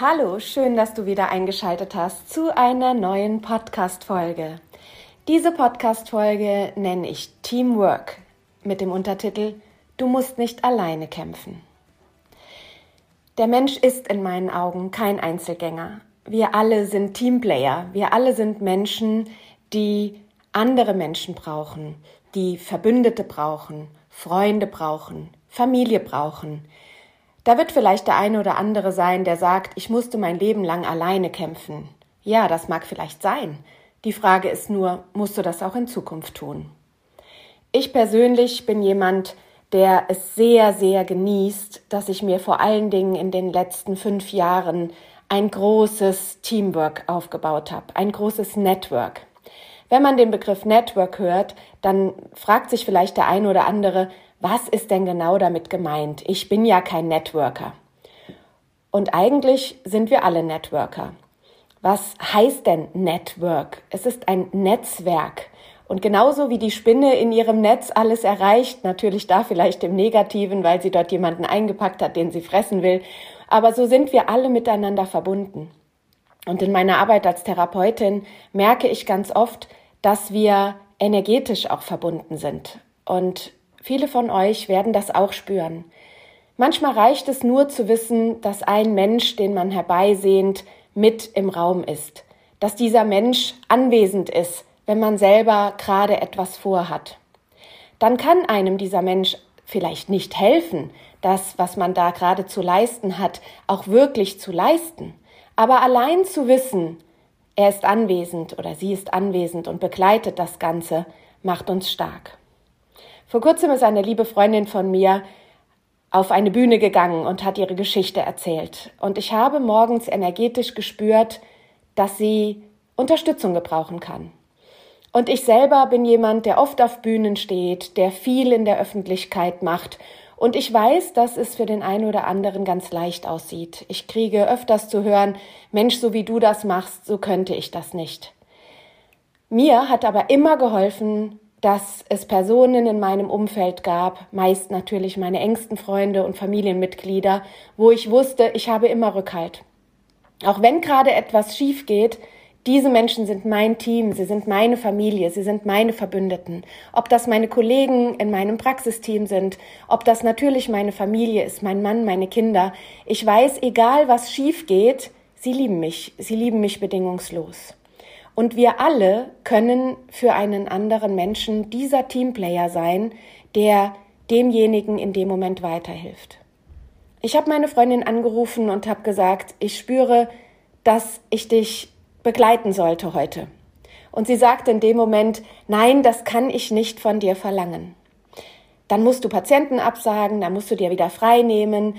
Hallo, schön, dass du wieder eingeschaltet hast zu einer neuen Podcast-Folge. Diese Podcast-Folge nenne ich Teamwork mit dem Untertitel Du musst nicht alleine kämpfen. Der Mensch ist in meinen Augen kein Einzelgänger. Wir alle sind Teamplayer. Wir alle sind Menschen, die andere Menschen brauchen, die Verbündete brauchen, Freunde brauchen, Familie brauchen, da wird vielleicht der eine oder andere sein, der sagt, ich musste mein Leben lang alleine kämpfen. Ja, das mag vielleicht sein. Die Frage ist nur, musst du das auch in Zukunft tun? Ich persönlich bin jemand, der es sehr, sehr genießt, dass ich mir vor allen Dingen in den letzten fünf Jahren ein großes Teamwork aufgebaut habe, ein großes Network. Wenn man den Begriff Network hört, dann fragt sich vielleicht der eine oder andere, was ist denn genau damit gemeint? Ich bin ja kein Networker. Und eigentlich sind wir alle Networker. Was heißt denn Network? Es ist ein Netzwerk. Und genauso wie die Spinne in ihrem Netz alles erreicht, natürlich da vielleicht im Negativen, weil sie dort jemanden eingepackt hat, den sie fressen will, aber so sind wir alle miteinander verbunden. Und in meiner Arbeit als Therapeutin merke ich ganz oft, dass wir energetisch auch verbunden sind. Und Viele von euch werden das auch spüren. Manchmal reicht es nur zu wissen, dass ein Mensch, den man herbeisehnt, mit im Raum ist, dass dieser Mensch anwesend ist, wenn man selber gerade etwas vorhat. Dann kann einem dieser Mensch vielleicht nicht helfen, das, was man da gerade zu leisten hat, auch wirklich zu leisten. Aber allein zu wissen, er ist anwesend oder sie ist anwesend und begleitet das Ganze, macht uns stark. Vor kurzem ist eine liebe Freundin von mir auf eine Bühne gegangen und hat ihre Geschichte erzählt. Und ich habe morgens energetisch gespürt, dass sie Unterstützung gebrauchen kann. Und ich selber bin jemand, der oft auf Bühnen steht, der viel in der Öffentlichkeit macht. Und ich weiß, dass es für den einen oder anderen ganz leicht aussieht. Ich kriege öfters zu hören, Mensch, so wie du das machst, so könnte ich das nicht. Mir hat aber immer geholfen, dass es Personen in meinem Umfeld gab, meist natürlich meine engsten Freunde und Familienmitglieder, wo ich wusste, ich habe immer Rückhalt. Auch wenn gerade etwas schief geht, diese Menschen sind mein Team, sie sind meine Familie, sie sind meine Verbündeten. Ob das meine Kollegen in meinem Praxisteam sind, ob das natürlich meine Familie ist, mein Mann, meine Kinder. Ich weiß, egal was schief geht, sie lieben mich, sie lieben mich bedingungslos. Und wir alle können für einen anderen Menschen dieser Teamplayer sein, der demjenigen in dem Moment weiterhilft. Ich habe meine Freundin angerufen und habe gesagt, ich spüre, dass ich dich begleiten sollte heute. Und sie sagte in dem Moment, nein, das kann ich nicht von dir verlangen. Dann musst du Patienten absagen, dann musst du dir wieder frei nehmen.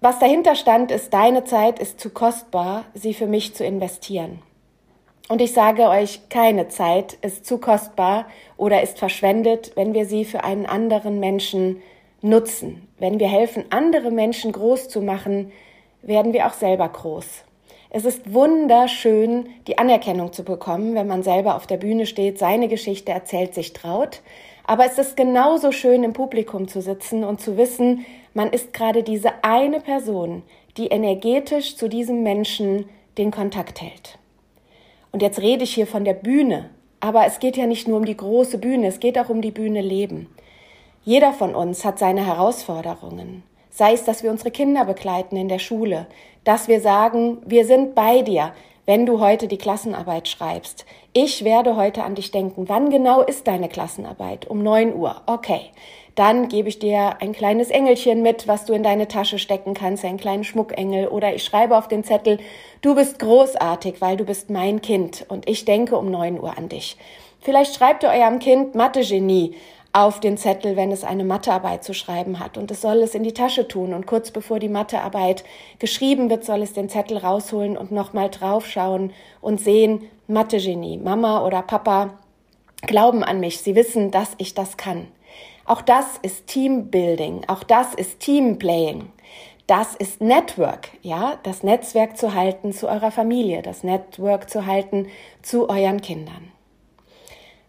Was dahinter stand, ist, deine Zeit ist zu kostbar, sie für mich zu investieren. Und ich sage euch, keine Zeit ist zu kostbar oder ist verschwendet, wenn wir sie für einen anderen Menschen nutzen. Wenn wir helfen, andere Menschen groß zu machen, werden wir auch selber groß. Es ist wunderschön, die Anerkennung zu bekommen, wenn man selber auf der Bühne steht, seine Geschichte erzählt, sich traut. Aber es ist genauso schön, im Publikum zu sitzen und zu wissen, man ist gerade diese eine Person, die energetisch zu diesem Menschen den Kontakt hält. Und jetzt rede ich hier von der Bühne. Aber es geht ja nicht nur um die große Bühne, es geht auch um die Bühne Leben. Jeder von uns hat seine Herausforderungen. Sei es, dass wir unsere Kinder begleiten in der Schule, dass wir sagen, wir sind bei dir. wenn du heute die Klassenarbeit schreibst. Ich werde heute an dich denken. Wann genau ist deine Klassenarbeit? Um neun Uhr. Okay. Dann gebe ich dir ein kleines Engelchen mit, was du in deine Tasche stecken kannst, einen kleinen Schmuckengel. Oder ich schreibe auf den Zettel, du bist großartig, weil du bist mein Kind und ich denke um neun Uhr an dich. Vielleicht schreibt ihr eurem Kind Mathe-Genie auf den Zettel, wenn es eine Mathearbeit zu schreiben hat. Und es soll es in die Tasche tun. Und kurz bevor die Mathearbeit geschrieben wird, soll es den Zettel rausholen und nochmal draufschauen und sehen, Mathe-Genie, Mama oder Papa glauben an mich. Sie wissen, dass ich das kann. Auch das ist Teambuilding. Auch das ist Teamplaying. Das ist Network, ja, das Netzwerk zu halten zu eurer Familie, das Network zu halten zu euren Kindern.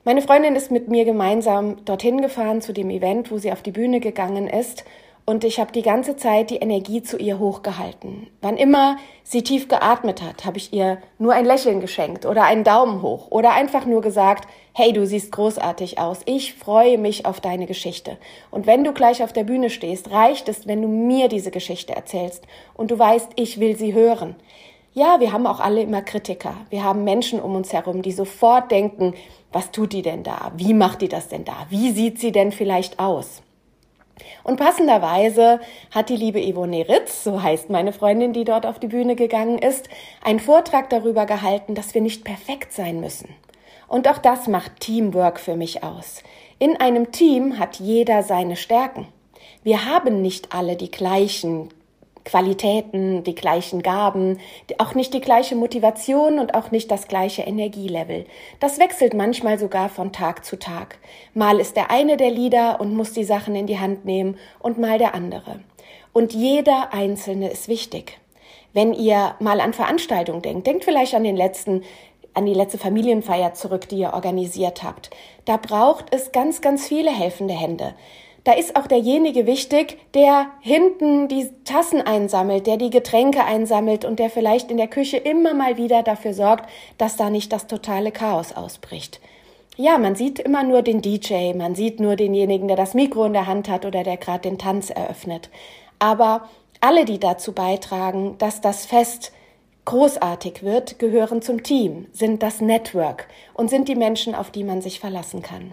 Meine Freundin ist mit mir gemeinsam dorthin gefahren zu dem Event, wo sie auf die Bühne gegangen ist. Und ich habe die ganze Zeit die Energie zu ihr hochgehalten. Wann immer sie tief geatmet hat, habe ich ihr nur ein Lächeln geschenkt oder einen Daumen hoch oder einfach nur gesagt, hey, du siehst großartig aus. Ich freue mich auf deine Geschichte. Und wenn du gleich auf der Bühne stehst, reicht es, wenn du mir diese Geschichte erzählst und du weißt, ich will sie hören. Ja, wir haben auch alle immer Kritiker. Wir haben Menschen um uns herum, die sofort denken, was tut die denn da? Wie macht die das denn da? Wie sieht sie denn vielleicht aus? Und passenderweise hat die liebe Yvonne Ritz, so heißt meine Freundin, die dort auf die Bühne gegangen ist, einen Vortrag darüber gehalten, dass wir nicht perfekt sein müssen. Und auch das macht Teamwork für mich aus. In einem Team hat jeder seine Stärken. Wir haben nicht alle die gleichen Qualitäten, die gleichen Gaben, auch nicht die gleiche Motivation und auch nicht das gleiche Energielevel. Das wechselt manchmal sogar von Tag zu Tag. Mal ist der eine der Leader und muss die Sachen in die Hand nehmen und mal der andere. Und jeder Einzelne ist wichtig. Wenn ihr mal an Veranstaltungen denkt, denkt vielleicht an den letzten an die letzte Familienfeier zurück, die ihr organisiert habt. Da braucht es ganz, ganz viele helfende Hände da ist auch derjenige wichtig, der hinten die Tassen einsammelt, der die Getränke einsammelt und der vielleicht in der Küche immer mal wieder dafür sorgt, dass da nicht das totale Chaos ausbricht. Ja, man sieht immer nur den DJ, man sieht nur denjenigen, der das Mikro in der Hand hat oder der gerade den Tanz eröffnet. Aber alle, die dazu beitragen, dass das Fest großartig wird, gehören zum Team, sind das Network und sind die Menschen, auf die man sich verlassen kann.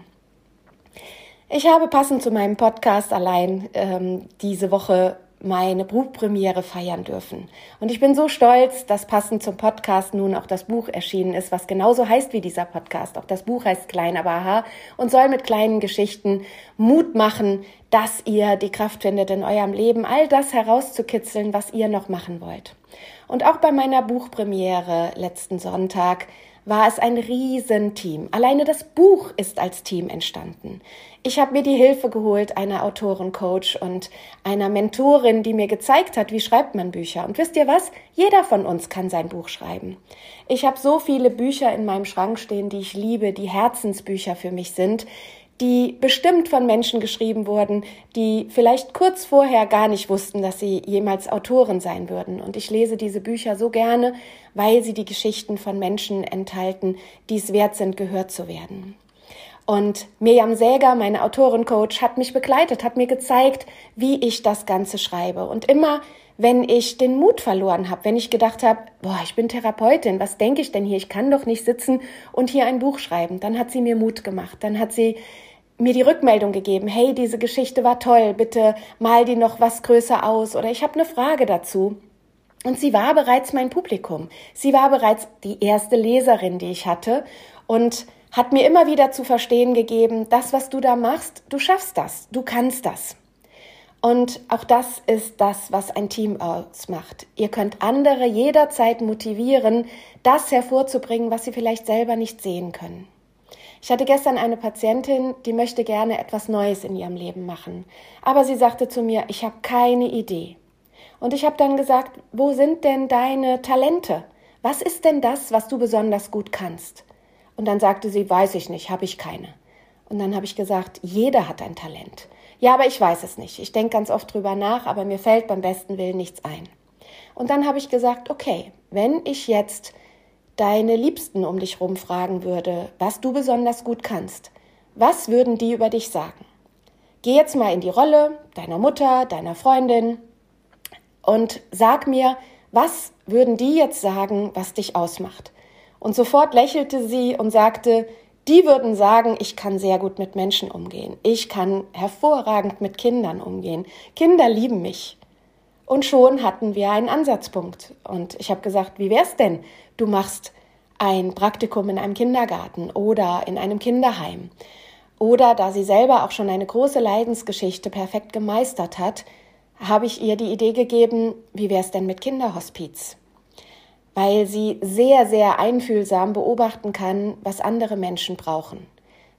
Ich habe passend zu meinem Podcast allein ähm, diese Woche meine Buchpremiere feiern dürfen. Und ich bin so stolz, dass passend zum Podcast nun auch das Buch erschienen ist, was genauso heißt wie dieser Podcast. Auch das Buch heißt Klein aber aha und soll mit kleinen Geschichten Mut machen, dass ihr die Kraft findet, in eurem Leben all das herauszukitzeln, was ihr noch machen wollt. Und auch bei meiner Buchpremiere letzten Sonntag war es ein Riesenteam. Alleine das Buch ist als Team entstanden. Ich habe mir die Hilfe geholt einer Autorencoach und einer Mentorin, die mir gezeigt hat, wie schreibt man Bücher. Und wisst ihr was? Jeder von uns kann sein Buch schreiben. Ich habe so viele Bücher in meinem Schrank stehen, die ich liebe, die Herzensbücher für mich sind, die bestimmt von Menschen geschrieben wurden, die vielleicht kurz vorher gar nicht wussten, dass sie jemals Autoren sein würden. Und ich lese diese Bücher so gerne, weil sie die Geschichten von Menschen enthalten, die es wert sind, gehört zu werden. Und Mirjam Säger, meine Autorencoach, hat mich begleitet, hat mir gezeigt, wie ich das Ganze schreibe. Und immer, wenn ich den Mut verloren habe, wenn ich gedacht habe, boah, ich bin Therapeutin, was denke ich denn hier? Ich kann doch nicht sitzen und hier ein Buch schreiben. Dann hat sie mir Mut gemacht. Dann hat sie mir die Rückmeldung gegeben, hey, diese Geschichte war toll, bitte mal die noch was größer aus oder ich habe eine Frage dazu. Und sie war bereits mein Publikum. Sie war bereits die erste Leserin, die ich hatte und hat mir immer wieder zu verstehen gegeben, das, was du da machst, du schaffst das, du kannst das. Und auch das ist das, was ein Team ausmacht. Ihr könnt andere jederzeit motivieren, das hervorzubringen, was sie vielleicht selber nicht sehen können. Ich hatte gestern eine Patientin, die möchte gerne etwas Neues in ihrem Leben machen. Aber sie sagte zu mir, ich habe keine Idee. Und ich habe dann gesagt, wo sind denn deine Talente? Was ist denn das, was du besonders gut kannst? Und dann sagte sie, weiß ich nicht, habe ich keine. Und dann habe ich gesagt, jeder hat ein Talent. Ja, aber ich weiß es nicht. Ich denke ganz oft drüber nach, aber mir fällt beim besten Willen nichts ein. Und dann habe ich gesagt, okay, wenn ich jetzt deine Liebsten um dich rum fragen würde, was du besonders gut kannst, was würden die über dich sagen? Geh jetzt mal in die Rolle deiner Mutter, deiner Freundin und sag mir, Was würden die jetzt sagen, was dich ausmacht? Und sofort lächelte sie und sagte, die würden sagen, ich kann sehr gut mit Menschen umgehen. Ich kann hervorragend mit Kindern umgehen. Kinder lieben mich. Und schon hatten wir einen Ansatzpunkt. Und ich habe gesagt, wie wär's denn? Du machst ein Praktikum in einem Kindergarten oder in einem Kinderheim. Oder da sie selber auch schon eine große Leidensgeschichte perfekt gemeistert hat, habe ich ihr die Idee gegeben, wie wär's denn mit Kinderhospiz? weil sie sehr, sehr einfühlsam beobachten kann, was andere Menschen brauchen.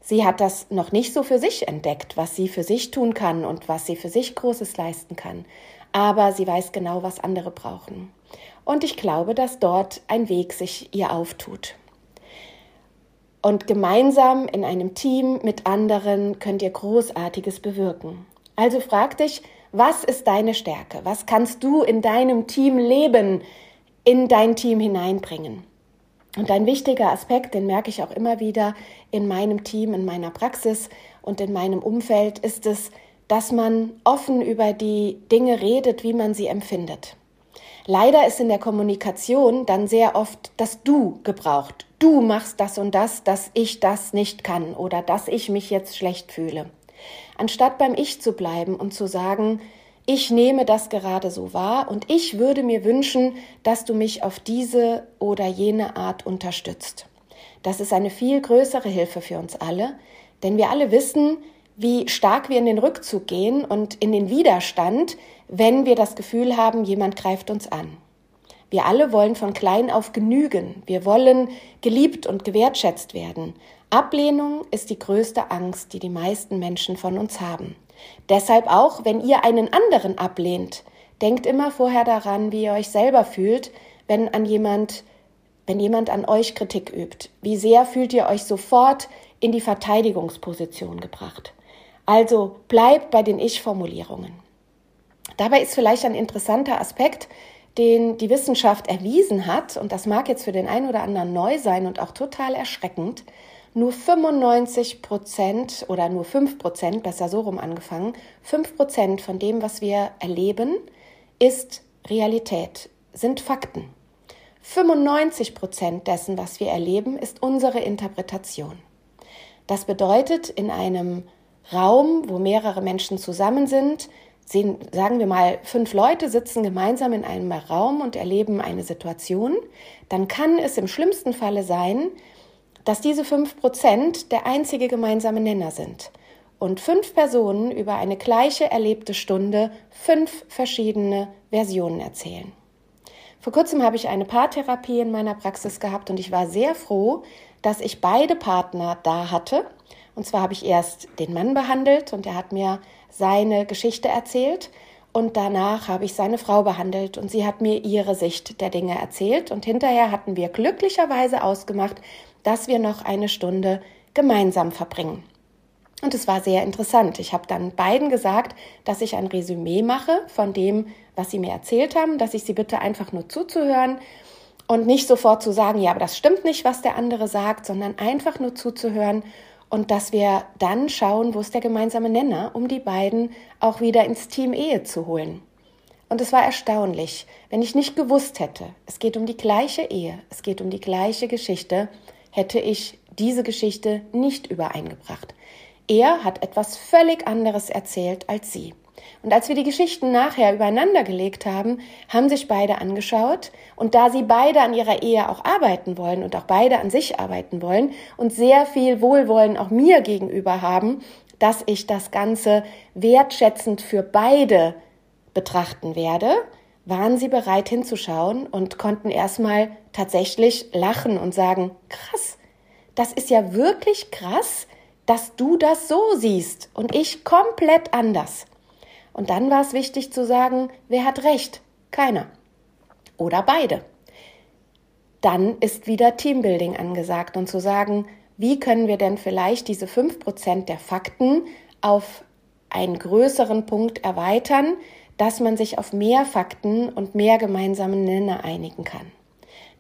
Sie hat das noch nicht so für sich entdeckt, was sie für sich tun kann und was sie für sich Großes leisten kann. Aber sie weiß genau, was andere brauchen. Und ich glaube, dass dort ein Weg sich ihr auftut. Und gemeinsam in einem Team mit anderen könnt ihr Großartiges bewirken. Also frag dich, was ist deine Stärke? Was kannst du in deinem Team leben? in dein Team hineinbringen. Und ein wichtiger Aspekt, den merke ich auch immer wieder in meinem Team, in meiner Praxis und in meinem Umfeld, ist es, dass man offen über die Dinge redet, wie man sie empfindet. Leider ist in der Kommunikation dann sehr oft das Du gebraucht. Du machst das und das, dass ich das nicht kann oder dass ich mich jetzt schlecht fühle. Anstatt beim Ich zu bleiben und zu sagen, ich nehme das gerade so wahr und ich würde mir wünschen, dass du mich auf diese oder jene Art unterstützt. Das ist eine viel größere Hilfe für uns alle, denn wir alle wissen, wie stark wir in den Rückzug gehen und in den Widerstand, wenn wir das Gefühl haben, jemand greift uns an. Wir alle wollen von klein auf genügen. Wir wollen geliebt und gewertschätzt werden. Ablehnung ist die größte Angst, die die meisten Menschen von uns haben. Deshalb auch, wenn ihr einen anderen ablehnt, denkt immer vorher daran, wie ihr euch selber fühlt, wenn an jemand, wenn jemand an euch Kritik übt. Wie sehr fühlt ihr euch sofort in die Verteidigungsposition gebracht? Also bleibt bei den Ich-Formulierungen. Dabei ist vielleicht ein interessanter Aspekt, den die Wissenschaft erwiesen hat, und das mag jetzt für den einen oder anderen neu sein und auch total erschreckend, nur 95 Prozent oder nur 5 Prozent, besser so rum angefangen, 5 Prozent von dem, was wir erleben, ist Realität, sind Fakten. 95 Prozent dessen, was wir erleben, ist unsere Interpretation. Das bedeutet, in einem Raum, wo mehrere Menschen zusammen sind, sehen, sagen wir mal, fünf Leute sitzen gemeinsam in einem Raum und erleben eine Situation, dann kann es im schlimmsten Falle sein, dass diese fünf Prozent der einzige gemeinsame Nenner sind und fünf Personen über eine gleiche erlebte Stunde fünf verschiedene Versionen erzählen. Vor kurzem habe ich eine Paartherapie in meiner Praxis gehabt und ich war sehr froh, dass ich beide Partner da hatte. Und zwar habe ich erst den Mann behandelt und er hat mir seine Geschichte erzählt und danach habe ich seine Frau behandelt und sie hat mir ihre Sicht der Dinge erzählt und hinterher hatten wir glücklicherweise ausgemacht, dass wir noch eine Stunde gemeinsam verbringen. Und es war sehr interessant. Ich habe dann beiden gesagt, dass ich ein Resümee mache von dem, was sie mir erzählt haben, dass ich sie bitte einfach nur zuzuhören und nicht sofort zu sagen, ja, aber das stimmt nicht, was der andere sagt, sondern einfach nur zuzuhören und dass wir dann schauen, wo ist der gemeinsame Nenner, um die beiden auch wieder ins Team Ehe zu holen. Und es war erstaunlich, wenn ich nicht gewusst hätte, es geht um die gleiche Ehe, es geht um die gleiche Geschichte, hätte ich diese Geschichte nicht übereingebracht. Er hat etwas völlig anderes erzählt als sie. Und als wir die Geschichten nachher übereinander gelegt haben, haben sich beide angeschaut. Und da sie beide an ihrer Ehe auch arbeiten wollen und auch beide an sich arbeiten wollen und sehr viel Wohlwollen auch mir gegenüber haben, dass ich das Ganze wertschätzend für beide betrachten werde, waren sie bereit hinzuschauen und konnten erstmal tatsächlich lachen und sagen, krass, das ist ja wirklich krass, dass du das so siehst und ich komplett anders. Und dann war es wichtig zu sagen, wer hat recht? Keiner. Oder beide. Dann ist wieder Teambuilding angesagt und zu sagen, wie können wir denn vielleicht diese fünf Prozent der Fakten auf einen größeren Punkt erweitern, dass man sich auf mehr Fakten und mehr gemeinsame Nenner einigen kann.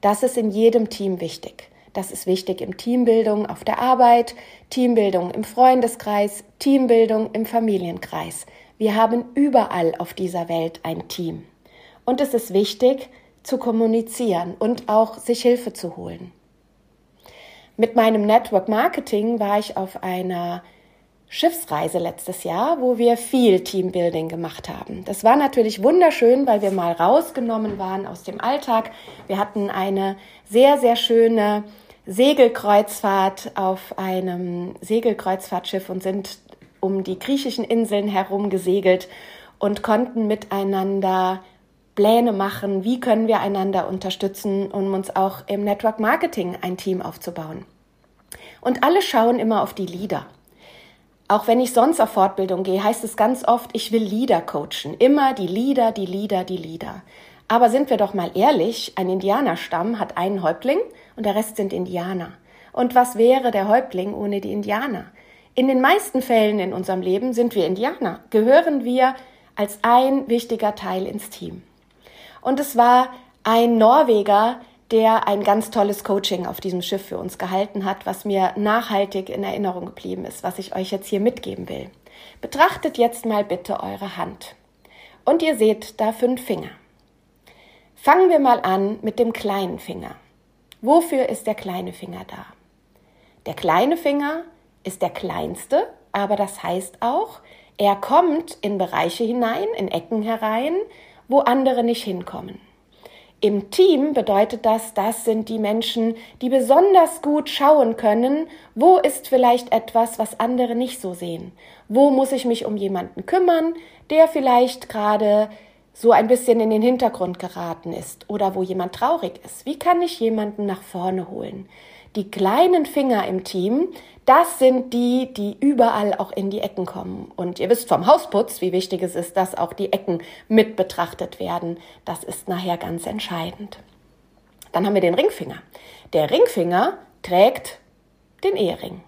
Das ist in jedem Team wichtig. Das ist wichtig im Teambildung auf der Arbeit, Teambildung im Freundeskreis, Teambildung im Familienkreis. Wir haben überall auf dieser Welt ein Team. Und es ist wichtig, zu kommunizieren und auch sich Hilfe zu holen. Mit meinem Network Marketing war ich auf einer Schiffsreise letztes Jahr, wo wir viel Teambuilding gemacht haben. Das war natürlich wunderschön, weil wir mal rausgenommen waren aus dem Alltag. Wir hatten eine sehr, sehr schöne Segelkreuzfahrt auf einem Segelkreuzfahrtschiff und sind um die griechischen Inseln herum gesegelt und konnten miteinander Pläne machen, wie können wir einander unterstützen, um uns auch im Network Marketing ein Team aufzubauen. Und alle schauen immer auf die Leader. Auch wenn ich sonst auf Fortbildung gehe, heißt es ganz oft, ich will Leader coachen. Immer die Leader, die Leader, die Leader. Aber sind wir doch mal ehrlich, ein Indianerstamm hat einen Häuptling und der Rest sind Indianer. Und was wäre der Häuptling ohne die Indianer? In den meisten Fällen in unserem Leben sind wir Indianer, gehören wir als ein wichtiger Teil ins Team. Und es war ein Norweger, der ein ganz tolles Coaching auf diesem Schiff für uns gehalten hat, was mir nachhaltig in Erinnerung geblieben ist, was ich euch jetzt hier mitgeben will. Betrachtet jetzt mal bitte eure Hand. Und ihr seht da fünf Finger. Fangen wir mal an mit dem kleinen Finger. Wofür ist der kleine Finger da? Der kleine Finger ist der kleinste, aber das heißt auch, er kommt in Bereiche hinein, in Ecken herein, wo andere nicht hinkommen. Im Team bedeutet das, das sind die Menschen, die besonders gut schauen können, wo ist vielleicht etwas, was andere nicht so sehen. Wo muss ich mich um jemanden kümmern, der vielleicht gerade so ein bisschen in den Hintergrund geraten ist oder wo jemand traurig ist. Wie kann ich jemanden nach vorne holen? Die kleinen Finger im Team, das sind die, die überall auch in die Ecken kommen. Und ihr wisst vom Hausputz, wie wichtig es ist, dass auch die Ecken mit betrachtet werden. Das ist nachher ganz entscheidend. Dann haben wir den Ringfinger. Der Ringfinger trägt den Ehering.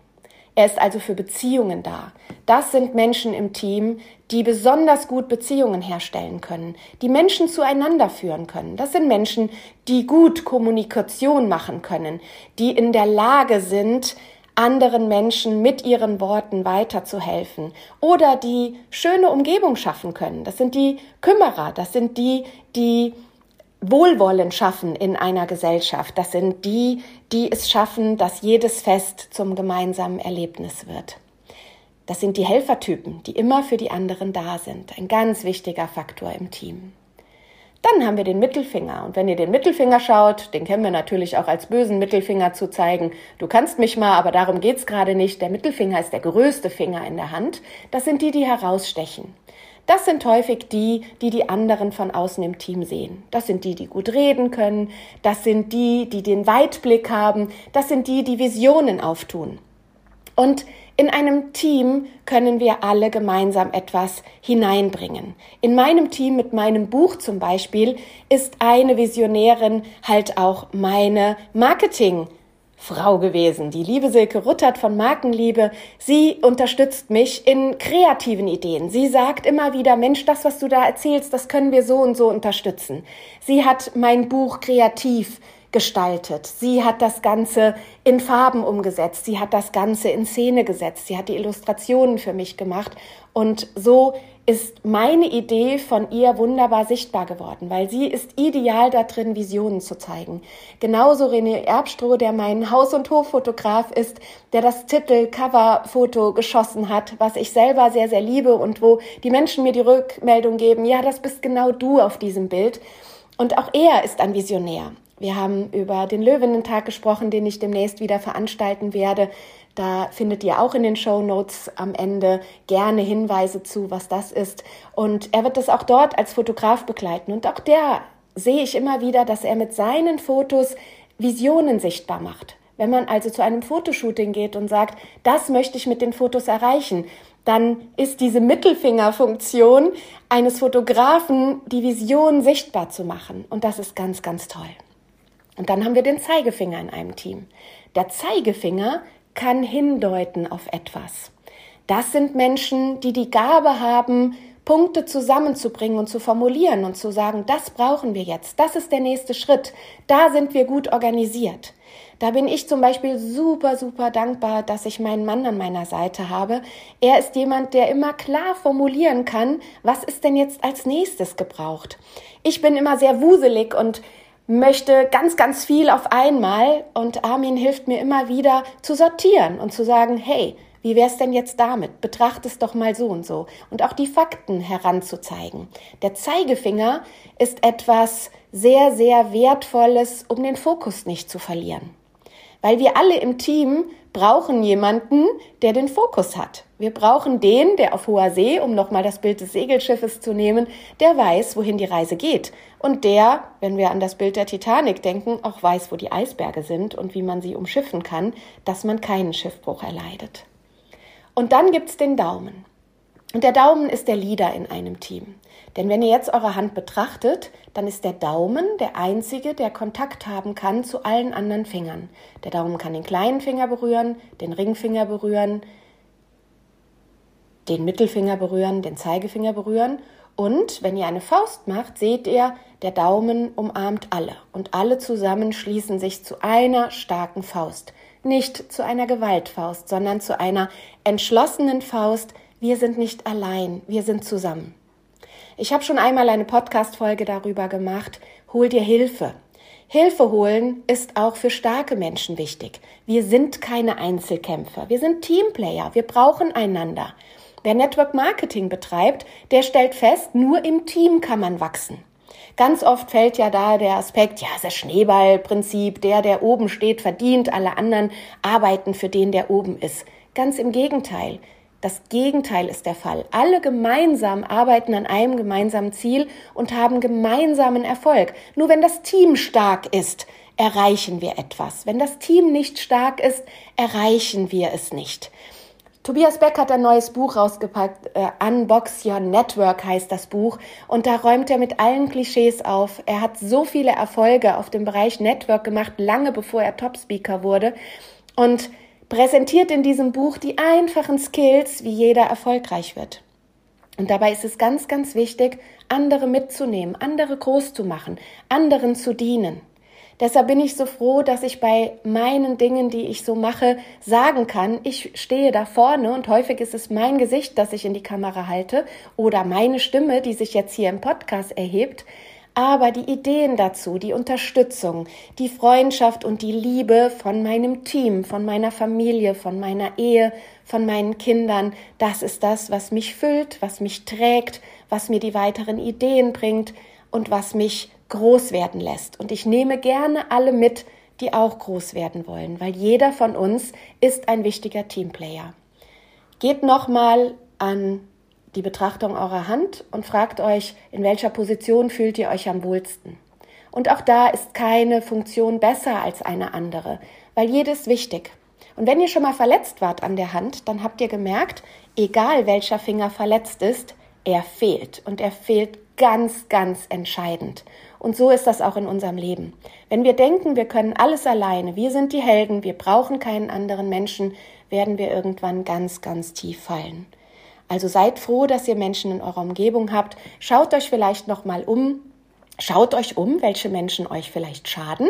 Er ist also für Beziehungen da. Das sind Menschen im Team, die besonders gut Beziehungen herstellen können, die Menschen zueinander führen können. Das sind Menschen, die gut Kommunikation machen können, die in der Lage sind, anderen Menschen mit ihren Worten weiterzuhelfen oder die schöne Umgebung schaffen können. Das sind die Kümmerer, das sind die, die Wohlwollen schaffen in einer Gesellschaft. Das sind die, die es schaffen, dass jedes Fest zum gemeinsamen Erlebnis wird. Das sind die Helfertypen, die immer für die anderen da sind. Ein ganz wichtiger Faktor im Team. Dann haben wir den Mittelfinger. Und wenn ihr den Mittelfinger schaut, den kennen wir natürlich auch als bösen Mittelfinger zu zeigen. Du kannst mich mal, aber darum geht's gerade nicht. Der Mittelfinger ist der größte Finger in der Hand. Das sind die, die herausstechen. Das sind häufig die, die die anderen von außen im Team sehen. Das sind die, die gut reden können. Das sind die, die den Weitblick haben. Das sind die, die Visionen auftun. Und in einem Team können wir alle gemeinsam etwas hineinbringen. In meinem Team mit meinem Buch zum Beispiel ist eine Visionärin halt auch meine Marketing Frau gewesen. Die liebe Silke Ruttert von Markenliebe, sie unterstützt mich in kreativen Ideen. Sie sagt immer wieder, Mensch, das, was du da erzählst, das können wir so und so unterstützen. Sie hat mein Buch kreativ gestaltet. Sie hat das Ganze in Farben umgesetzt. Sie hat das Ganze in Szene gesetzt. Sie hat die Illustrationen für mich gemacht. Und so ist meine Idee von ihr wunderbar sichtbar geworden, weil sie ist ideal darin, Visionen zu zeigen. Genauso René Erbstroh, der mein Haus- und Hoffotograf ist, der das Titel-Cover-Foto geschossen hat, was ich selber sehr, sehr liebe und wo die Menschen mir die Rückmeldung geben, ja, das bist genau du auf diesem Bild. Und auch er ist ein Visionär. Wir haben über den Löwennentag gesprochen, den ich demnächst wieder veranstalten werde. Da findet ihr auch in den Show Notes am Ende gerne Hinweise zu, was das ist. Und er wird das auch dort als Fotograf begleiten. Und auch der sehe ich immer wieder, dass er mit seinen Fotos Visionen sichtbar macht. Wenn man also zu einem Fotoshooting geht und sagt, das möchte ich mit den Fotos erreichen, dann ist diese Mittelfingerfunktion eines Fotografen, die Vision sichtbar zu machen. Und das ist ganz, ganz toll. Und dann haben wir den Zeigefinger in einem Team. Der Zeigefinger kann hindeuten auf etwas. Das sind Menschen, die die Gabe haben, Punkte zusammenzubringen und zu formulieren und zu sagen, das brauchen wir jetzt, das ist der nächste Schritt, da sind wir gut organisiert. Da bin ich zum Beispiel super, super dankbar, dass ich meinen Mann an meiner Seite habe. Er ist jemand, der immer klar formulieren kann, was ist denn jetzt als nächstes gebraucht. Ich bin immer sehr wuselig und möchte ganz, ganz viel auf einmal und Armin hilft mir immer wieder zu sortieren und zu sagen, hey, wie wär's denn jetzt damit? Betracht es doch mal so und so. Und auch die Fakten heranzuzeigen. Der Zeigefinger ist etwas sehr, sehr Wertvolles, um den Fokus nicht zu verlieren. Weil wir alle im Team brauchen jemanden, der den Fokus hat. Wir brauchen den, der auf hoher See, um nochmal das Bild des Segelschiffes zu nehmen, der weiß, wohin die Reise geht. Und der, wenn wir an das Bild der Titanic denken, auch weiß, wo die Eisberge sind und wie man sie umschiffen kann, dass man keinen Schiffbruch erleidet. Und dann gibt's den Daumen. Und der Daumen ist der Leader in einem Team. Denn wenn ihr jetzt eure Hand betrachtet, dann ist der Daumen der einzige, der Kontakt haben kann zu allen anderen Fingern. Der Daumen kann den kleinen Finger berühren, den Ringfinger berühren, den Mittelfinger berühren, den Zeigefinger berühren. Und wenn ihr eine Faust macht, seht ihr, der Daumen umarmt alle. Und alle zusammen schließen sich zu einer starken Faust. Nicht zu einer Gewaltfaust, sondern zu einer entschlossenen Faust. Wir sind nicht allein, wir sind zusammen. Ich habe schon einmal eine Podcast-Folge darüber gemacht. Hol dir Hilfe. Hilfe holen ist auch für starke Menschen wichtig. Wir sind keine Einzelkämpfer. Wir sind Teamplayer. Wir brauchen einander. Wer Network Marketing betreibt, der stellt fest, nur im Team kann man wachsen. Ganz oft fällt ja da der Aspekt, ja, das Schneeballprinzip, der, der oben steht, verdient, alle anderen arbeiten für den, der oben ist. Ganz im Gegenteil. Das Gegenteil ist der Fall. Alle gemeinsam arbeiten an einem gemeinsamen Ziel und haben gemeinsamen Erfolg. Nur wenn das Team stark ist, erreichen wir etwas. Wenn das Team nicht stark ist, erreichen wir es nicht. Tobias Beck hat ein neues Buch rausgepackt. Äh, Unbox Your Network heißt das Buch. Und da räumt er mit allen Klischees auf. Er hat so viele Erfolge auf dem Bereich Network gemacht, lange bevor er Top-Speaker wurde. Und präsentiert in diesem Buch die einfachen Skills, wie jeder erfolgreich wird. Und dabei ist es ganz, ganz wichtig, andere mitzunehmen, andere groß zu machen, anderen zu dienen. Deshalb bin ich so froh, dass ich bei meinen Dingen, die ich so mache, sagen kann, ich stehe da vorne und häufig ist es mein Gesicht, das ich in die Kamera halte oder meine Stimme, die sich jetzt hier im Podcast erhebt, aber die Ideen dazu, die Unterstützung, die Freundschaft und die Liebe von meinem Team, von meiner Familie, von meiner Ehe, von meinen Kindern, das ist das, was mich füllt, was mich trägt, was mir die weiteren Ideen bringt und was mich groß werden lässt. Und ich nehme gerne alle mit, die auch groß werden wollen, weil jeder von uns ist ein wichtiger Teamplayer. Geht nochmal an die Betrachtung eurer Hand und fragt euch, in welcher Position fühlt ihr euch am wohlsten. Und auch da ist keine Funktion besser als eine andere, weil jede ist wichtig. Und wenn ihr schon mal verletzt wart an der Hand, dann habt ihr gemerkt, egal welcher Finger verletzt ist, er fehlt. Und er fehlt ganz, ganz entscheidend. Und so ist das auch in unserem Leben. Wenn wir denken, wir können alles alleine, wir sind die Helden, wir brauchen keinen anderen Menschen, werden wir irgendwann ganz, ganz tief fallen. Also seid froh, dass ihr Menschen in eurer Umgebung habt. Schaut euch vielleicht noch mal um. Schaut euch um, welche Menschen euch vielleicht schaden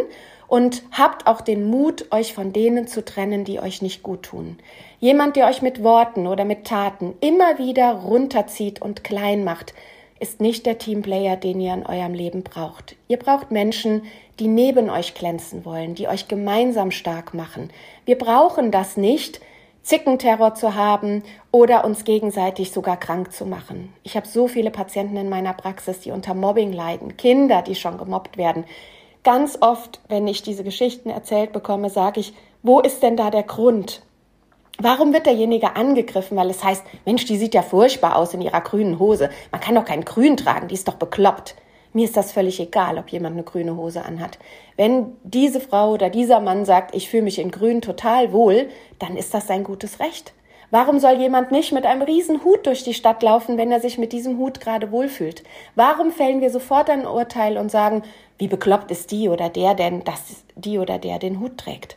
und habt auch den Mut, euch von denen zu trennen, die euch nicht gut tun. Jemand, der euch mit Worten oder mit Taten immer wieder runterzieht und klein macht, ist nicht der Teamplayer, den ihr in eurem Leben braucht. Ihr braucht Menschen, die neben euch glänzen wollen, die euch gemeinsam stark machen. Wir brauchen das nicht, Zickenterror zu haben oder uns gegenseitig sogar krank zu machen. Ich habe so viele Patienten in meiner Praxis, die unter Mobbing leiden, Kinder, die schon gemobbt werden. Ganz oft, wenn ich diese Geschichten erzählt bekomme, sage ich, wo ist denn da der Grund? Warum wird derjenige angegriffen? Weil es heißt, Mensch, die sieht ja furchtbar aus in ihrer grünen Hose. Man kann doch kein Grün tragen, die ist doch bekloppt. Mir ist das völlig egal, ob jemand eine grüne Hose anhat. Wenn diese Frau oder dieser Mann sagt, ich fühle mich in Grün total wohl, dann ist das sein gutes Recht. Warum soll jemand nicht mit einem riesen Hut durch die Stadt laufen, wenn er sich mit diesem Hut gerade wohlfühlt? Warum fällen wir sofort ein Urteil und sagen, wie bekloppt ist die oder der denn, dass die oder der den Hut trägt?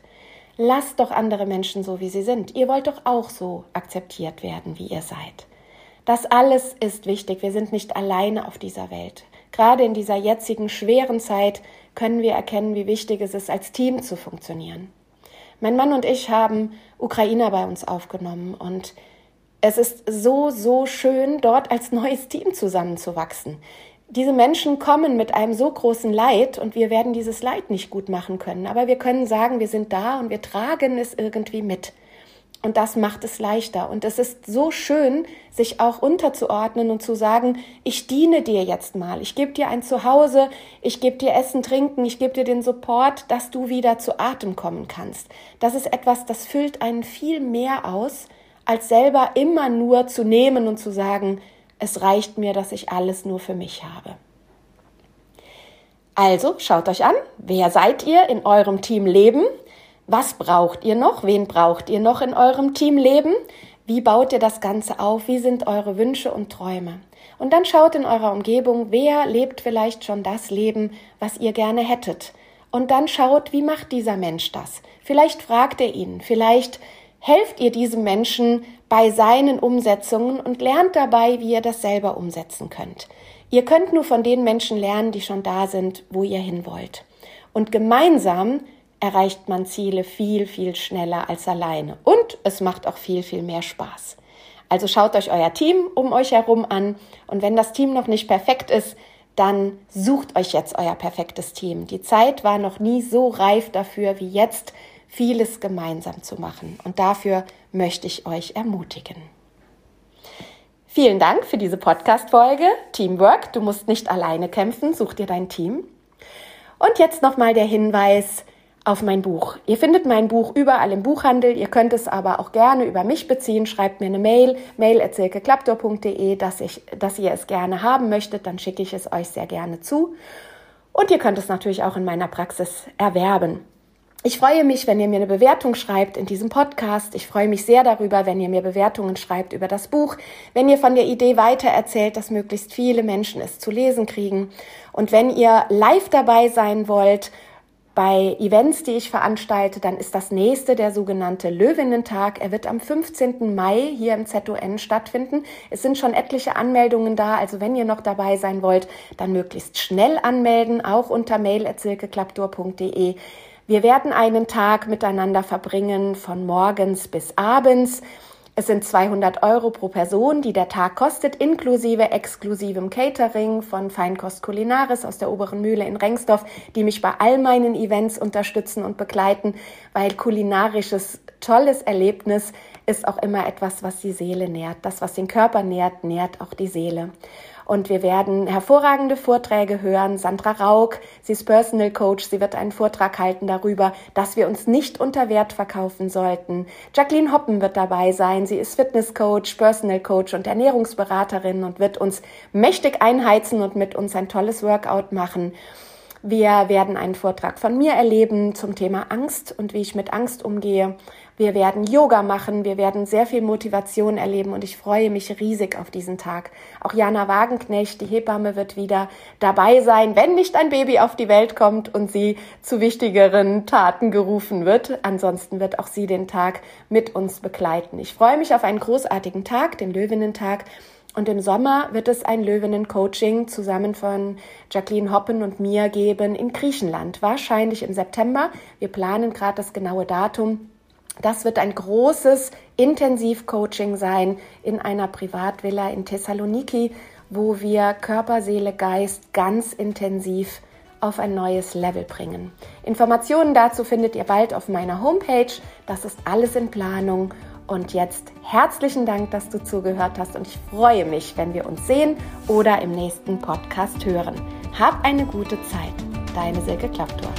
Lasst doch andere Menschen so, wie sie sind. Ihr wollt doch auch so akzeptiert werden, wie ihr seid. Das alles ist wichtig. Wir sind nicht alleine auf dieser Welt. Gerade in dieser jetzigen schweren Zeit können wir erkennen, wie wichtig es ist, als Team zu funktionieren. Mein Mann und ich haben Ukrainer bei uns aufgenommen und es ist so, so schön, dort als neues Team zusammenzuwachsen. diese Menschen kommen mit einem so großen Leid und wir werden dieses Leid nicht gut machen können. Aber wir können sagen, wir sind da und wir tragen es irgendwie mit. Und das macht es leichter. Und es ist so schön, sich auch unterzuordnen und zu sagen, ich diene dir jetzt mal. Ich gebe dir ein Zuhause, ich gebe dir Essen, Trinken, ich gebe dir den Support, dass du wieder zu Atem kommen kannst. Das ist etwas, das füllt einen viel mehr aus, als selber immer nur zu nehmen und zu sagen, es reicht mir, dass ich alles nur für mich habe. Also schaut euch an, wer seid ihr in eurem Team Leben? Was braucht ihr noch? Wen braucht ihr noch in eurem Teamleben? Wie baut ihr das Ganze auf? Wie sind eure Wünsche und Träume? Und dann schaut in eurer Umgebung, wer lebt vielleicht schon das Leben, was ihr gerne hättet. Und dann schaut, wie macht dieser Mensch das? Vielleicht fragt ihr ihn, vielleicht helft ihr diesem Menschen bei seinen Umsetzungen und lernt dabei, wie ihr das selber umsetzen könnt. Ihr könnt nur von den Menschen lernen, die schon da sind, wo ihr hin wollt. Und gemeinsam erreicht man Ziele viel, viel schneller als alleine. Und es macht auch viel, viel mehr Spaß. Also schaut euch euer Team um euch herum an und wenn das Team noch nicht perfekt ist, dann sucht euch jetzt euer perfektes Team. Die Zeit war noch nie so reif dafür wie jetzt, vieles gemeinsam zu machen. Und dafür möchte ich euch ermutigen. Vielen Dank für diese Podcast-Folge. Teamwork. Du musst nicht alleine kämpfen. Such dir dein Team. Und jetzt nochmal der Hinweis, auf mein Buch. Ihr findet mein Buch überall im Buchhandel. Ihr könnt es aber auch gerne über mich beziehen. Schreibt mir eine Mail, mail.silkeklaptor.de, dass, dass ihr es gerne haben möchtet. Dann schicke ich es euch sehr gerne zu. Und ihr könnt es natürlich auch in meiner Praxis erwerben. Ich freue mich, wenn ihr mir eine Bewertung schreibt in diesem Podcast. Ich freue mich sehr darüber, wenn ihr mir Bewertungen schreibt über das Buch, wenn ihr von der Idee weitererzählt, dass möglichst viele Menschen es zu lesen kriegen. Und wenn ihr live dabei sein wollt bei Events, die ich veranstalte, dann ist das nächste der sogenannte Löwinnentag. Er wird am 15. Mai hier im ZON stattfinden. Es sind schon etliche Anmeldungen da, also wenn ihr noch dabei sein wollt, dann möglichst schnell anmelden, auch unter mail.silkeklaptor.de. Wir werden einen Tag miteinander verbringen von morgens bis abends. Es sind 200 Euro pro Person, die der Tag kostet, inklusive exklusivem Catering von Feinkost Kulinaris aus der Oberen Mühle in Rengsdorf, die mich bei all meinen Events unterstützen und begleiten, weil kulinarisches tolles Erlebnis ist auch immer etwas, was die Seele nährt. Das, was den Körper nährt, nährt auch die Seele. Und wir werden hervorragende Vorträge hören. Sandra Rauk, sie ist Personal Coach, sie wird einen Vortrag halten darüber, dass wir uns nicht unter Wert verkaufen sollten. Jacqueline Hoppen wird dabei sein. Sie ist Fitness Coach, Personal Coach und Ernährungsberaterin und wird uns mächtig einheizen und mit uns ein tolles Workout machen. Wir werden einen Vortrag von mir erleben zum Thema Angst und wie ich mit Angst umgehe. Wir werden Yoga machen, wir werden sehr viel Motivation erleben und ich freue mich riesig auf diesen Tag. Auch Jana Wagenknecht, die Hebamme, wird wieder dabei sein, wenn nicht ein Baby auf die Welt kommt und sie zu wichtigeren Taten gerufen wird. Ansonsten wird auch sie den Tag mit uns begleiten. Ich freue mich auf einen großartigen Tag, den Löwinnentag. Und im Sommer wird es ein Löwinnen-Coaching zusammen von Jacqueline Hoppen und mir geben in Griechenland. Wahrscheinlich im September. Wir planen gerade das genaue Datum. Das wird ein großes Intensivcoaching sein in einer Privatvilla in Thessaloniki, wo wir Körper, Seele, Geist ganz intensiv auf ein neues Level bringen. Informationen dazu findet ihr bald auf meiner Homepage. Das ist alles in Planung und jetzt herzlichen Dank, dass du zugehört hast und ich freue mich, wenn wir uns sehen oder im nächsten Podcast hören. Hab eine gute Zeit. Deine Silke Klaptor.